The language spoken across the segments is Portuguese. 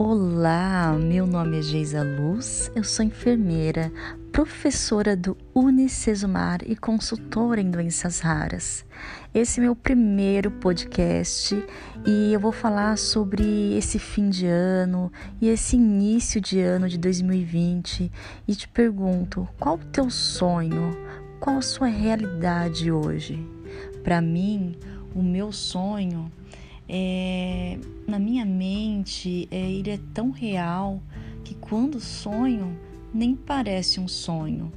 Olá, meu nome é Geisa Luz, eu sou enfermeira, professora do Unicesumar e consultora em doenças raras. Esse é meu primeiro podcast e eu vou falar sobre esse fim de ano e esse início de ano de 2020 e te pergunto, qual o teu sonho? Qual a sua realidade hoje? Para mim, o meu sonho é, na minha mente, é, ele é tão real que quando sonho, nem parece um sonho.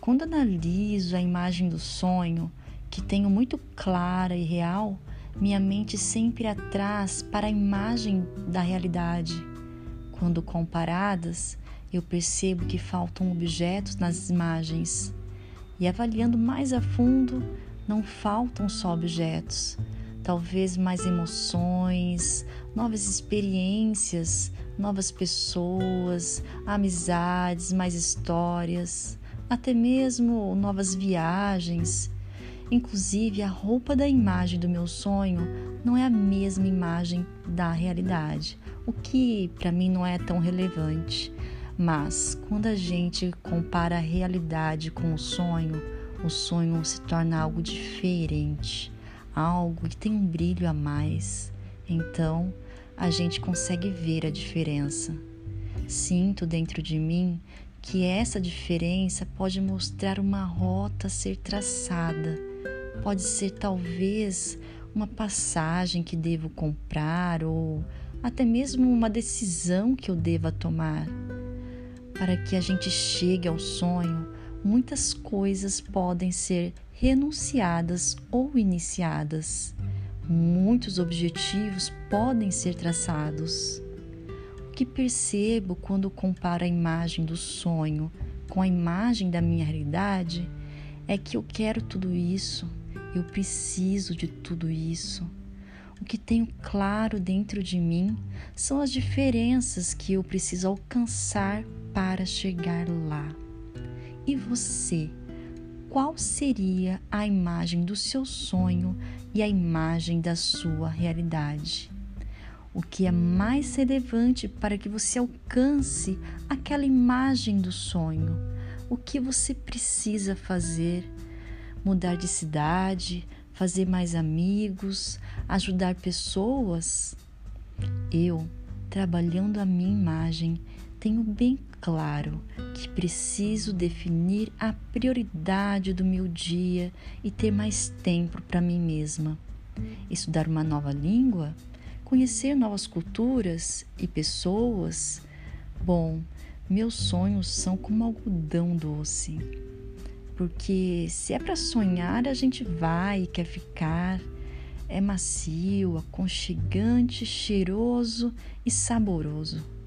Quando analiso a imagem do sonho, que tenho muito clara e real, minha mente sempre atrás para a imagem da realidade. Quando comparadas, eu percebo que faltam objetos nas imagens. E avaliando mais a fundo, não faltam só objetos, talvez mais emoções, novas experiências, novas pessoas, amizades, mais histórias, até mesmo novas viagens. Inclusive, a roupa da imagem do meu sonho não é a mesma imagem da realidade, o que para mim não é tão relevante. Mas quando a gente compara a realidade com o sonho, o sonho se torna algo diferente algo que tem um brilho a mais, então a gente consegue ver a diferença. Sinto dentro de mim que essa diferença pode mostrar uma rota a ser traçada, pode ser talvez uma passagem que devo comprar ou até mesmo uma decisão que eu deva tomar. Para que a gente chegue ao sonho, muitas coisas podem ser renunciadas ou iniciadas. Muitos objetivos podem ser traçados. O que percebo quando comparo a imagem do sonho com a imagem da minha realidade é que eu quero tudo isso, eu preciso de tudo isso. O que tenho claro dentro de mim são as diferenças que eu preciso alcançar para chegar lá. E você? Qual seria a imagem do seu sonho e a imagem da sua realidade? O que é mais relevante para que você alcance aquela imagem do sonho? O que você precisa fazer? Mudar de cidade, fazer mais amigos, ajudar pessoas? Eu, trabalhando a minha imagem, tenho bem claro que preciso definir a prioridade do meu dia e ter mais tempo para mim mesma. Estudar uma nova língua, conhecer novas culturas e pessoas. Bom, meus sonhos são como algodão doce. Porque se é para sonhar, a gente vai e quer ficar. É macio, aconchegante, cheiroso e saboroso.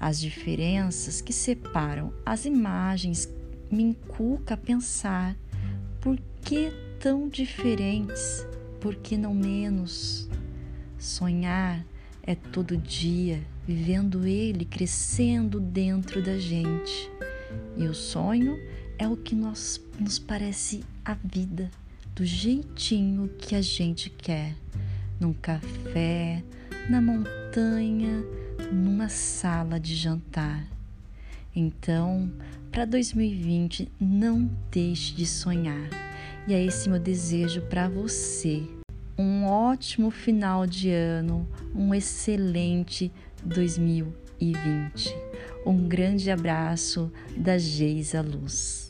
As diferenças que separam as imagens me inculca a pensar por que tão diferentes, por que não menos? Sonhar é todo dia, vivendo ele crescendo dentro da gente. E o sonho é o que nós, nos parece a vida, do jeitinho que a gente quer. Num café, na montanha, numa sala de jantar. Então, para 2020, não deixe de sonhar. E é esse meu desejo para você. Um ótimo final de ano, um excelente 2020. Um grande abraço da Geisa Luz.